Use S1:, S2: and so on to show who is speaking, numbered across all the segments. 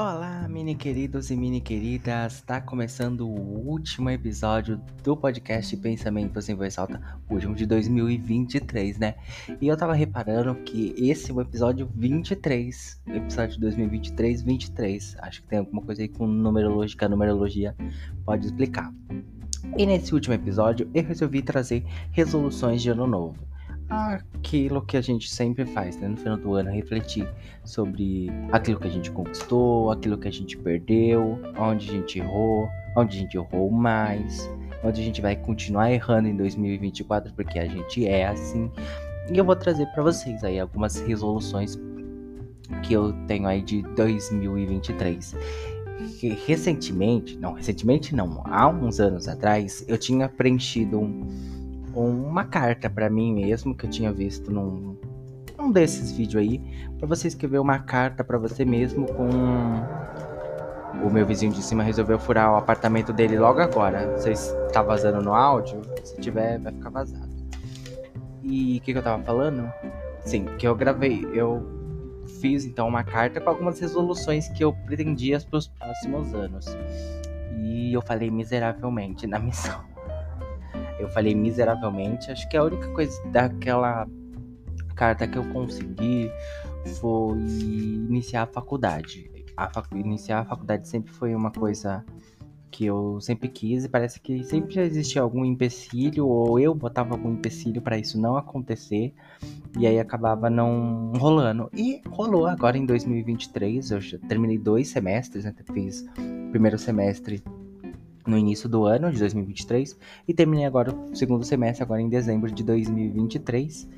S1: Olá, mini queridos e mini queridas! Está começando o último episódio do podcast Pensamentos em Voz Alta, o último de 2023, né? E eu tava reparando que esse é o episódio 23, episódio 2023, 23. Acho que tem alguma coisa aí com numerologia, a numerologia pode explicar. E nesse último episódio eu resolvi trazer resoluções de ano novo aquilo que a gente sempre faz, né? No final do ano, refletir sobre aquilo que a gente conquistou, aquilo que a gente perdeu, onde a gente errou, onde a gente errou mais, onde a gente vai continuar errando em 2024, porque a gente é assim. E eu vou trazer para vocês aí algumas resoluções que eu tenho aí de 2023. Recentemente, não, recentemente não, há uns anos atrás, eu tinha preenchido um uma carta para mim mesmo que eu tinha visto num um desses vídeos aí, para você escrever uma carta para você mesmo com o meu vizinho de cima resolveu furar o apartamento dele logo agora. Se tá vazando no áudio, se tiver vai ficar vazado. E o que, que eu tava falando? Sim, que eu gravei, eu fiz então uma carta com algumas resoluções que eu pretendia para os próximos anos. E eu falei miseravelmente na missão. Eu falei miseravelmente. Acho que a única coisa daquela carta que eu consegui foi iniciar a faculdade. A facu iniciar a faculdade sempre foi uma coisa que eu sempre quis e parece que sempre existia algum empecilho ou eu botava algum empecilho para isso não acontecer e aí acabava não rolando. E rolou agora em 2023, eu já terminei dois semestres, né? Fiz primeiro semestre no início do ano de 2023 e terminei agora o segundo semestre agora em dezembro de 2023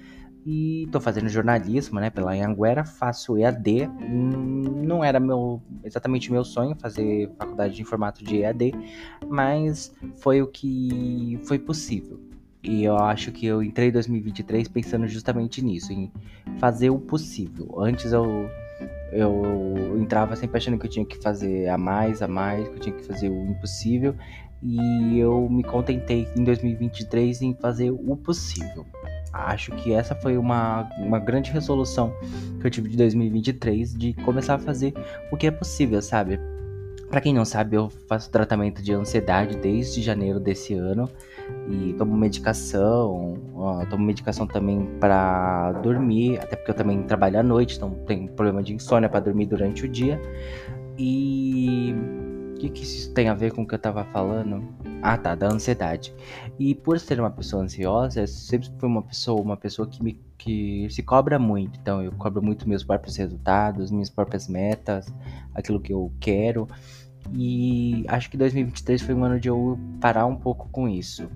S1: e tô fazendo jornalismo, né, pela Anhanguera, faço EAD, não era meu exatamente meu sonho fazer faculdade de formato de EAD, mas foi o que foi possível. E eu acho que eu entrei em 2023 pensando justamente nisso, em fazer o possível. Antes eu eu entrava sempre achando que eu tinha que fazer a mais, a mais, que eu tinha que fazer o impossível. E eu me contentei em 2023 em fazer o possível. Acho que essa foi uma, uma grande resolução que eu tive de 2023 de começar a fazer o que é possível, sabe? Para quem não sabe, eu faço tratamento de ansiedade desde janeiro desse ano e tomo medicação, ó, tomo medicação também para dormir, até porque eu também trabalho à noite, então tenho problema de insônia para dormir durante o dia. E o que, que isso tem a ver com o que eu tava falando? Ah, tá, da ansiedade. E por ser uma pessoa ansiosa, eu sempre fui uma pessoa, uma pessoa que me que se cobra muito. Então eu cobro muito meus próprios resultados, minhas próprias metas, aquilo que eu quero. E acho que 2023 foi um ano de eu parar um pouco com isso.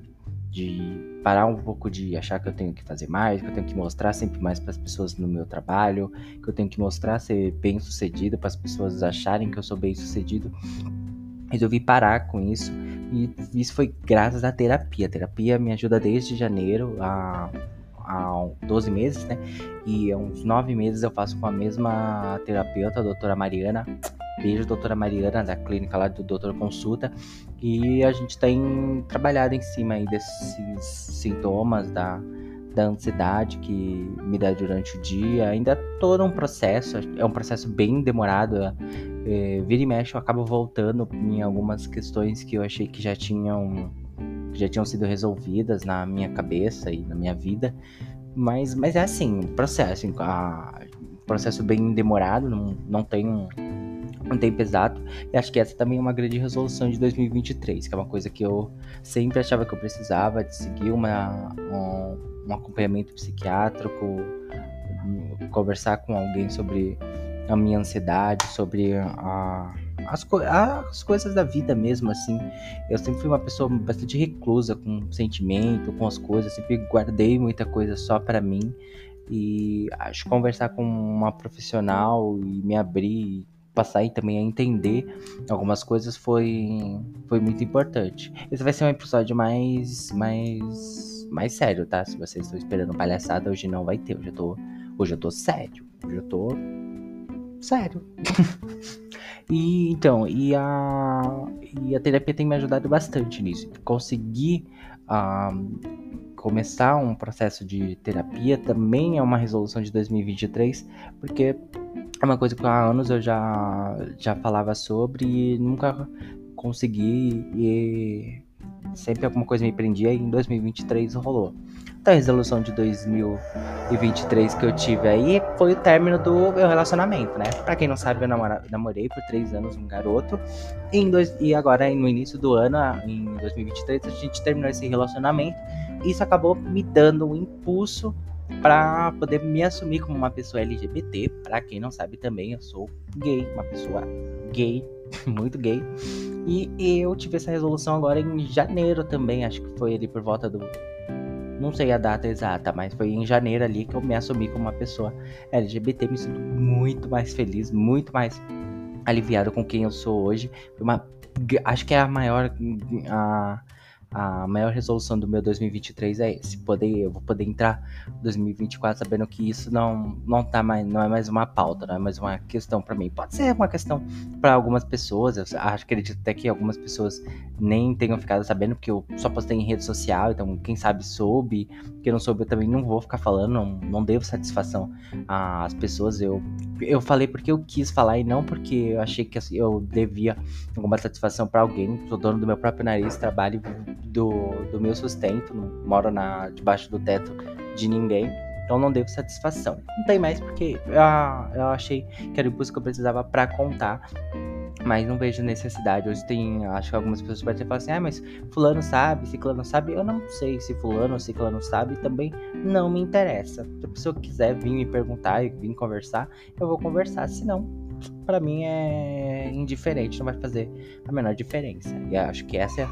S1: De parar um pouco de achar que eu tenho que fazer mais, que eu tenho que mostrar sempre mais para as pessoas no meu trabalho, que eu tenho que mostrar ser bem sucedido para as pessoas acharem que eu sou bem sucedido. Resolvi parar com isso e isso foi graças à terapia. A terapia me ajuda desde janeiro a há 12 meses, né? E há uns 9 meses eu faço com a mesma terapeuta, a doutora Mariana. Beijo, doutora Mariana, da clínica lá do Doutor Consulta. E a gente tem trabalhado em cima aí desses sintomas da, da ansiedade que me dá durante o dia. Ainda todo um processo, é um processo bem demorado. É, vira e mexe, eu acabo voltando em algumas questões que eu achei que já tinham já tinham sido resolvidas na minha cabeça e na minha vida. Mas, mas é assim, processo, um processo bem demorado, não, não tem um, um tempo exato. E acho que essa também é uma grande resolução de 2023, que é uma coisa que eu sempre achava que eu precisava de seguir uma, um, um acompanhamento psiquiátrico, conversar com alguém sobre a minha ansiedade, sobre a as, co as coisas da vida mesmo, assim. Eu sempre fui uma pessoa bastante reclusa com sentimento, com as coisas, sempre guardei muita coisa só para mim. E acho que conversar com uma profissional e me abrir, passar aí também a entender algumas coisas foi, foi muito importante. Esse vai ser um episódio mais, mais, mais sério, tá? Se vocês estão esperando palhaçada, hoje não vai ter. Hoje eu tô, hoje eu tô sério. Hoje eu tô sério. E então, e a, e a terapia tem me ajudado bastante nisso. Conseguir uh, começar um processo de terapia também é uma resolução de 2023, porque é uma coisa que há anos eu já, já falava sobre e nunca consegui e sempre alguma coisa me prendia e em 2023 rolou. Então a resolução de 2023 que eu tive aí foi o término do meu relacionamento, né? Pra quem não sabe, eu namora, namorei por três anos um garoto e, dois, e agora no início do ano, em 2023, a gente terminou esse relacionamento. Isso acabou me dando um impulso para poder me assumir como uma pessoa LGBT. Para quem não sabe também, eu sou gay, uma pessoa gay, muito gay. E eu tive essa resolução agora em janeiro também, acho que foi ali por volta do. Não sei a data exata, mas foi em janeiro ali que eu me assumi como uma pessoa LGBT. Me sinto muito mais feliz, muito mais aliviado com quem eu sou hoje. Uma, acho que é a maior. A, a maior resolução do meu 2023 é esse. Poder, eu vou poder entrar 2024 sabendo que isso não não tá mais, não é mais uma pauta, não é mais uma questão para mim. Pode ser uma questão para algumas pessoas. Eu acho acredito até que algumas pessoas nem tenham ficado sabendo porque eu só postei em rede social, então quem sabe soube, quem não soube eu também não vou ficar falando, não, não devo satisfação às pessoas. Eu eu falei porque eu quis falar e não porque eu achei que eu devia alguma satisfação para alguém. Sou dono do meu próprio nariz, trabalho do, do meu sustento, não moro na, debaixo do teto de ninguém. Então não devo satisfação. Não tem mais porque eu, eu achei que era o impulso que eu precisava para contar. Mas não vejo necessidade. Hoje tem, acho que algumas pessoas podem falar assim: ah, mas Fulano sabe, Ciclano sabe. Eu não sei se Fulano ou Ciclano sabe, também não me interessa. Se a pessoa quiser vir me perguntar e vir conversar, eu vou conversar. Se não, para mim é indiferente, não vai fazer a menor diferença. E acho que essa é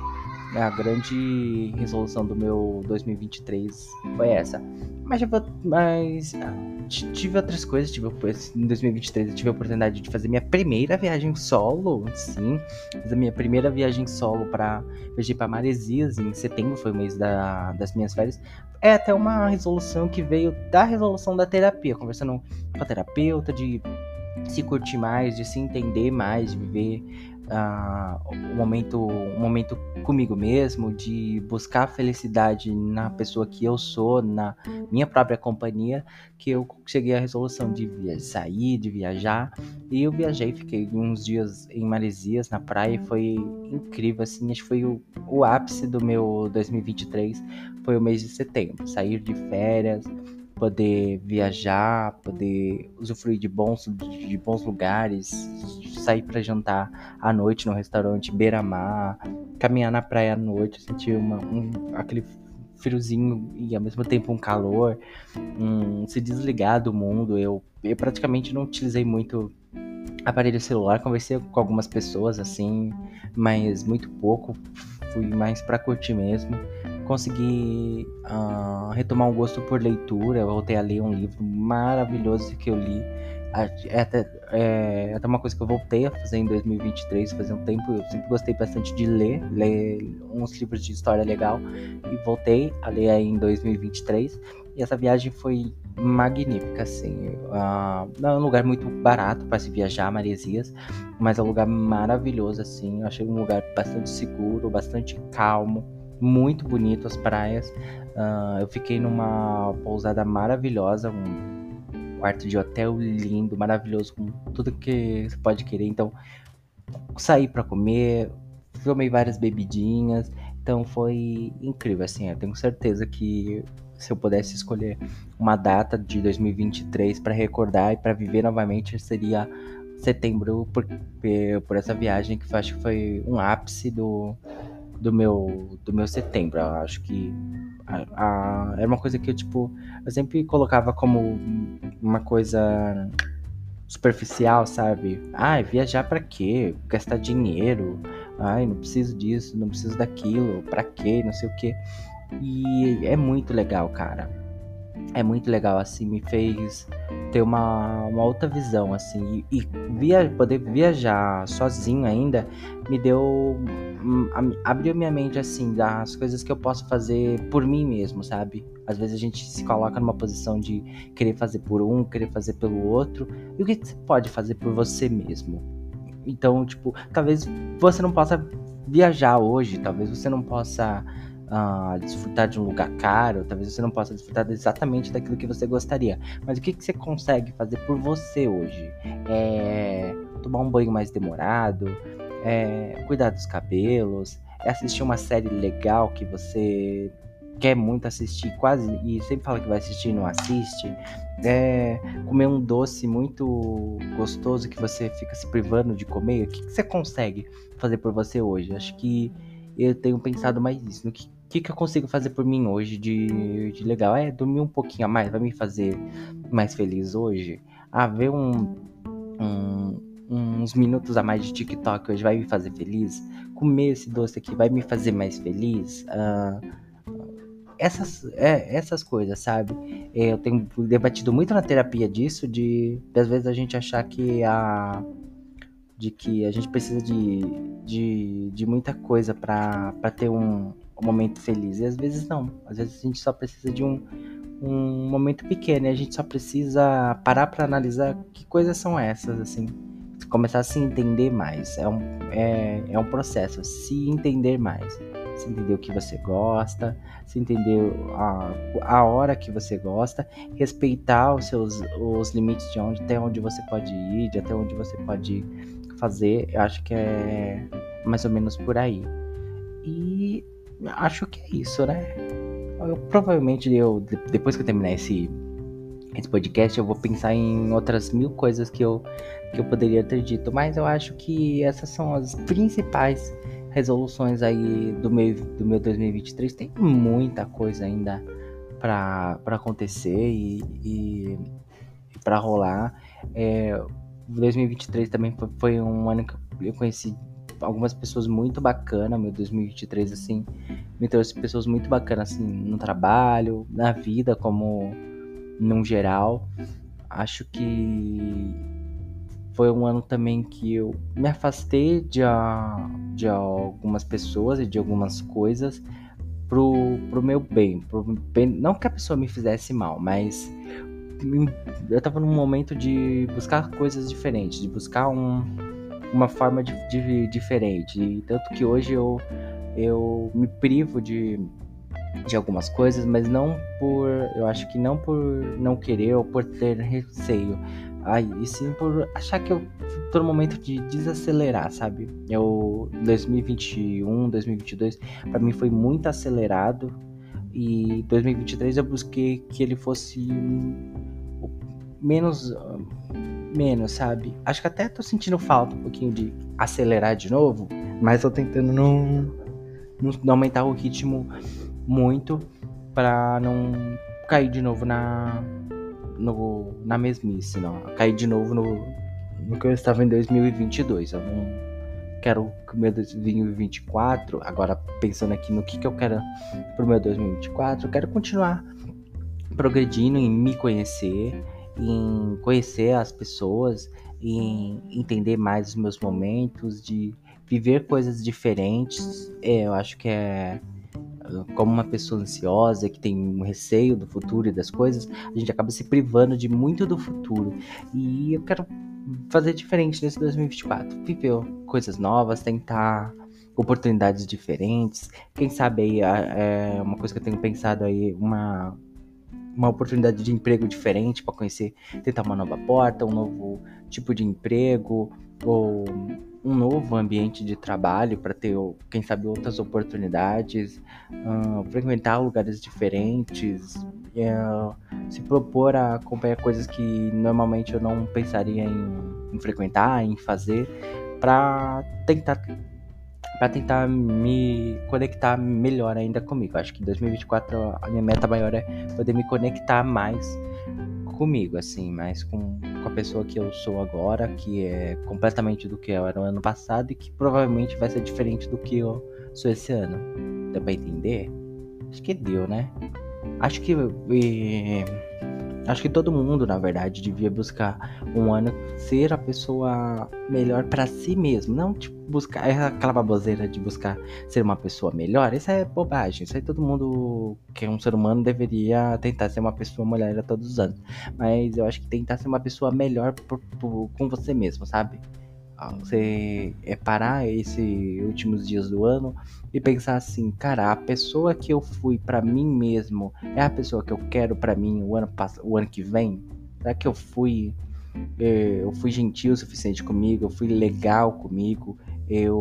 S1: a grande resolução do meu 2023 foi essa. Mas, mas ah, tive outras coisas. Tive, em 2023 eu tive a oportunidade de fazer minha primeira viagem solo. Sim, fiz a minha primeira viagem solo para viajar para Maresias. Em setembro foi o mês da, das minhas férias. É até uma resolução que veio da resolução da terapia, conversando com a terapeuta, de se curtir mais, de se entender mais, de viver uh, um, momento, um momento comigo mesmo, de buscar felicidade na pessoa que eu sou, na minha própria companhia, que eu cheguei à resolução de sair, de viajar. E eu viajei, fiquei uns dias em Maresias, na praia, e foi incrível, assim, acho que foi o, o ápice do meu 2023, foi o mês de setembro. Sair de férias, poder viajar, poder usufruir de bons, de bons lugares, sair para jantar à noite no restaurante beira-mar, caminhar na praia à noite, sentir uma, um, aquele friozinho e ao mesmo tempo um calor, um, se desligar do mundo. Eu, eu praticamente não utilizei muito aparelho celular, conversei com algumas pessoas assim, mas muito pouco, fui mais para curtir mesmo consegui uh, retomar um gosto por leitura. Voltei a ler um livro maravilhoso que eu li. É até, é até uma coisa que eu voltei a fazer em 2023, fazia um tempo. Eu sempre gostei bastante de ler, ler uns livros de história legal. E voltei a ler aí em 2023. E essa viagem foi magnífica, assim. Uh, é um lugar muito barato para se viajar, Maresias, mas é um lugar maravilhoso, assim. Eu achei um lugar bastante seguro, bastante calmo muito bonito as praias. Uh, eu fiquei numa pousada maravilhosa, um quarto de hotel lindo, maravilhoso, com tudo que você pode querer. Então, saí para comer, tomei várias bebidinhas. Então foi incrível, assim, eu tenho certeza que se eu pudesse escolher uma data de 2023 para recordar e para viver novamente seria setembro por, por essa viagem que eu acho que foi um ápice do, do meu, do meu setembro. Eu acho que a, a, era uma coisa que eu, tipo, eu sempre colocava como uma coisa superficial, sabe? Ai, viajar para quê? Gastar dinheiro. Ai, não preciso disso, não preciso daquilo. Para quê? Não sei o quê. E é muito legal, cara. É muito legal, assim, me fez ter uma, uma outra visão, assim. E, e via, poder viajar sozinho ainda me deu Hum, abriu minha mente assim das coisas que eu posso fazer por mim mesmo, sabe? Às vezes a gente se coloca numa posição de querer fazer por um, querer fazer pelo outro, e o que você pode fazer por você mesmo? Então, tipo, talvez você não possa viajar hoje, talvez você não possa uh, desfrutar de um lugar caro, talvez você não possa desfrutar exatamente daquilo que você gostaria. Mas o que, que você consegue fazer por você hoje? É tomar um banho mais demorado, é cuidar dos cabelos, é assistir uma série legal que você quer muito assistir, quase e sempre fala que vai assistir e não assiste. É comer um doce muito gostoso que você fica se privando de comer. O que, que você consegue fazer por você hoje? Acho que eu tenho pensado mais nisso. No que, que, que eu consigo fazer por mim hoje de, de legal? É dormir um pouquinho a mais, vai me fazer mais feliz hoje? Ah, ver um, um, uns minutos a mais de TikTok hoje vai me fazer feliz? Comer esse doce aqui vai me fazer mais feliz? Ah, essas, é, essas coisas, sabe? Eu tenho debatido muito na terapia disso, de, de às vezes a gente achar que a de que a gente precisa de, de, de muita coisa para ter um, um momento feliz. E às vezes não. Às vezes a gente só precisa de um, um momento pequeno. E a gente só precisa parar para analisar que coisas são essas, assim. Começar a se entender mais. É um, é, é um processo. Se entender mais. Se entender o que você gosta. Se entender a, a hora que você gosta. Respeitar os seus os limites de onde até onde você pode ir, de até onde você pode fazer. Eu acho que é mais ou menos por aí. E acho que é isso, né? Eu, provavelmente eu, depois que eu terminar esse, esse podcast, eu vou pensar em outras mil coisas que eu, que eu poderia ter dito. Mas eu acho que essas são as principais resoluções aí do meu, do meu 2023. Tem muita coisa ainda para acontecer e, e, para rolar. É, 2023 também foi um ano que eu conheci algumas pessoas muito bacanas, meu 2023, assim, me trouxe pessoas muito bacanas, assim, no trabalho, na vida, como num geral. Acho que foi um ano também que eu me afastei de, a, de algumas pessoas e de algumas coisas pro, pro meu bem, pro bem. Não que a pessoa me fizesse mal, mas eu tava num momento de buscar coisas diferentes, de buscar um, uma forma de, de, diferente. E tanto que hoje eu, eu me privo de, de algumas coisas, mas não por. Eu acho que não por não querer ou por ter receio. Ai, e sim por achar que eu tô no momento de desacelerar, sabe? Eu 2021, 2022, para mim foi muito acelerado e 2023 eu busquei que ele fosse menos menos, sabe? Acho que até tô sentindo falta um pouquinho de acelerar de novo, mas tô tentando não, não, aumentar o ritmo muito para não cair de novo na no, na mesmice, não. Cair de novo no, no que eu estava em 2022. Eu não quero que meu 2024, agora pensando aqui no que, que eu quero pro meu 2024, eu quero continuar progredindo em me conhecer, em conhecer as pessoas, em entender mais os meus momentos, de viver coisas diferentes. É, eu acho que é como uma pessoa ansiosa que tem um receio do futuro e das coisas, a gente acaba se privando de muito do futuro. E eu quero fazer diferente nesse 2024, viver coisas novas, tentar oportunidades diferentes. Quem sabe aí é uma coisa que eu tenho pensado aí, uma uma oportunidade de emprego diferente para conhecer, tentar uma nova porta, um novo tipo de emprego ou um novo ambiente de trabalho para ter, quem sabe, outras oportunidades, uh, frequentar lugares diferentes, uh, se propor a acompanhar coisas que normalmente eu não pensaria em, em frequentar, em fazer, para tentar para tentar me conectar melhor ainda comigo. Acho que em 2024 a minha meta maior é poder me conectar mais comigo, assim, mais com, com a pessoa que eu sou agora, que é completamente do que eu era no ano passado e que provavelmente vai ser diferente do que eu sou esse ano. Deu pra entender? Acho que deu, né? Acho que. E Acho que todo mundo, na verdade, devia buscar um ano ser a pessoa melhor para si mesmo. Não, tipo, buscar é aquela baboseira de buscar ser uma pessoa melhor. Isso é bobagem. Isso aí todo mundo que é um ser humano deveria tentar ser uma pessoa melhor a todos os anos. Mas eu acho que tentar ser uma pessoa melhor por, por, com você mesmo, sabe? Você é parar esses últimos dias do ano e pensar assim, cara, a pessoa que eu fui para mim mesmo é a pessoa que eu quero para mim o ano o ano que vem? Será que eu fui eh, eu fui gentil o suficiente comigo, eu fui legal comigo, eu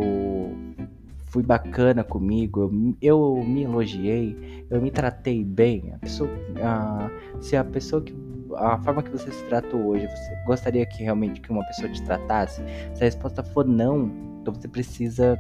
S1: fui bacana comigo, eu, eu me elogiei, eu me tratei bem. A pessoa, a, se a pessoa que a forma que você se tratou hoje, você gostaria que realmente que uma pessoa te tratasse? Se a resposta for não, então você precisa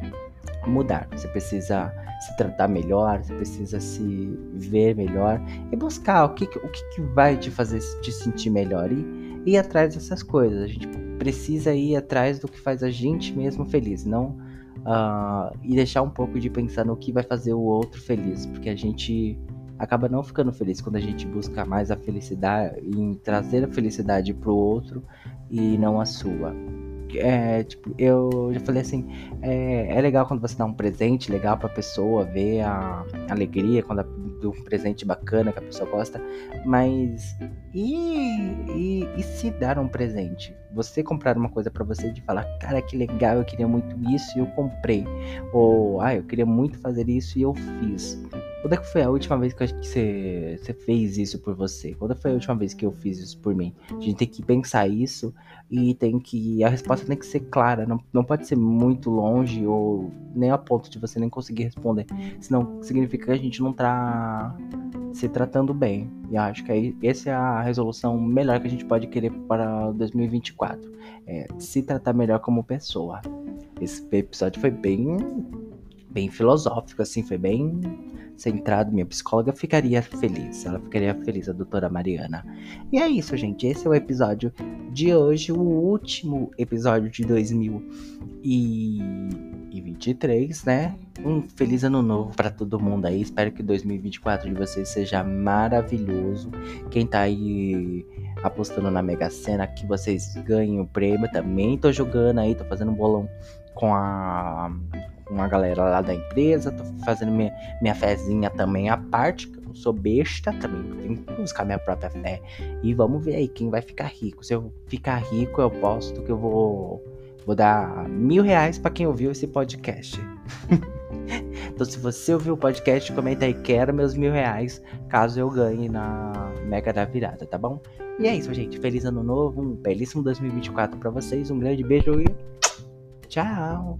S1: mudar, você precisa se tratar melhor, você precisa se ver melhor e buscar o que, o que, vai te fazer te sentir melhor e ir atrás dessas coisas. A gente precisa ir atrás do que faz a gente mesmo feliz, não uh, e deixar um pouco de pensar no que vai fazer o outro feliz, porque a gente acaba não ficando feliz quando a gente busca mais a felicidade em trazer a felicidade pro outro e não a sua. É, tipo, eu já falei assim, é, é, legal quando você dá um presente legal pra pessoa, ver a alegria quando dá um presente bacana que a pessoa gosta, mas e, e, e se dar um presente? Você comprar uma coisa para você de falar, cara, que legal, eu queria muito isso e eu comprei. Ou, ah, eu queria muito fazer isso e eu fiz. Quando é que foi a última vez que você, fez isso por você? Quando foi a última vez que eu fiz isso por mim? A gente tem que pensar isso e tem que. A resposta tem que ser clara. Não, não pode ser muito longe ou nem a ponto de você nem conseguir responder. Senão significa que a gente não tá se tratando bem. E acho que aí, essa é a resolução melhor que a gente pode querer para 2024. É se tratar melhor como pessoa. Esse episódio foi bem bem filosófico, assim, foi bem centrado. Minha psicóloga ficaria feliz, ela ficaria feliz, a doutora Mariana. E é isso, gente. Esse é o episódio de hoje, o último episódio de 2023, né? Um feliz ano novo para todo mundo aí. Espero que 2024 de vocês seja maravilhoso. Quem tá aí apostando na Mega Sena, que vocês ganhem o prêmio. Também tô jogando aí, tô fazendo um bolão com a com a galera lá da empresa, tô fazendo minha, minha fezinha também à parte, que eu não sou besta, também tenho que buscar minha própria fé. E vamos ver aí quem vai ficar rico. Se eu ficar rico, eu posto que eu vou, vou dar mil reais para quem ouviu esse podcast. então, se você ouviu o podcast, comenta aí, quero meus mil reais, caso eu ganhe na Mega da Virada, tá bom? E é isso, gente. Feliz ano novo, um belíssimo 2024 para vocês, um grande beijo e tchau!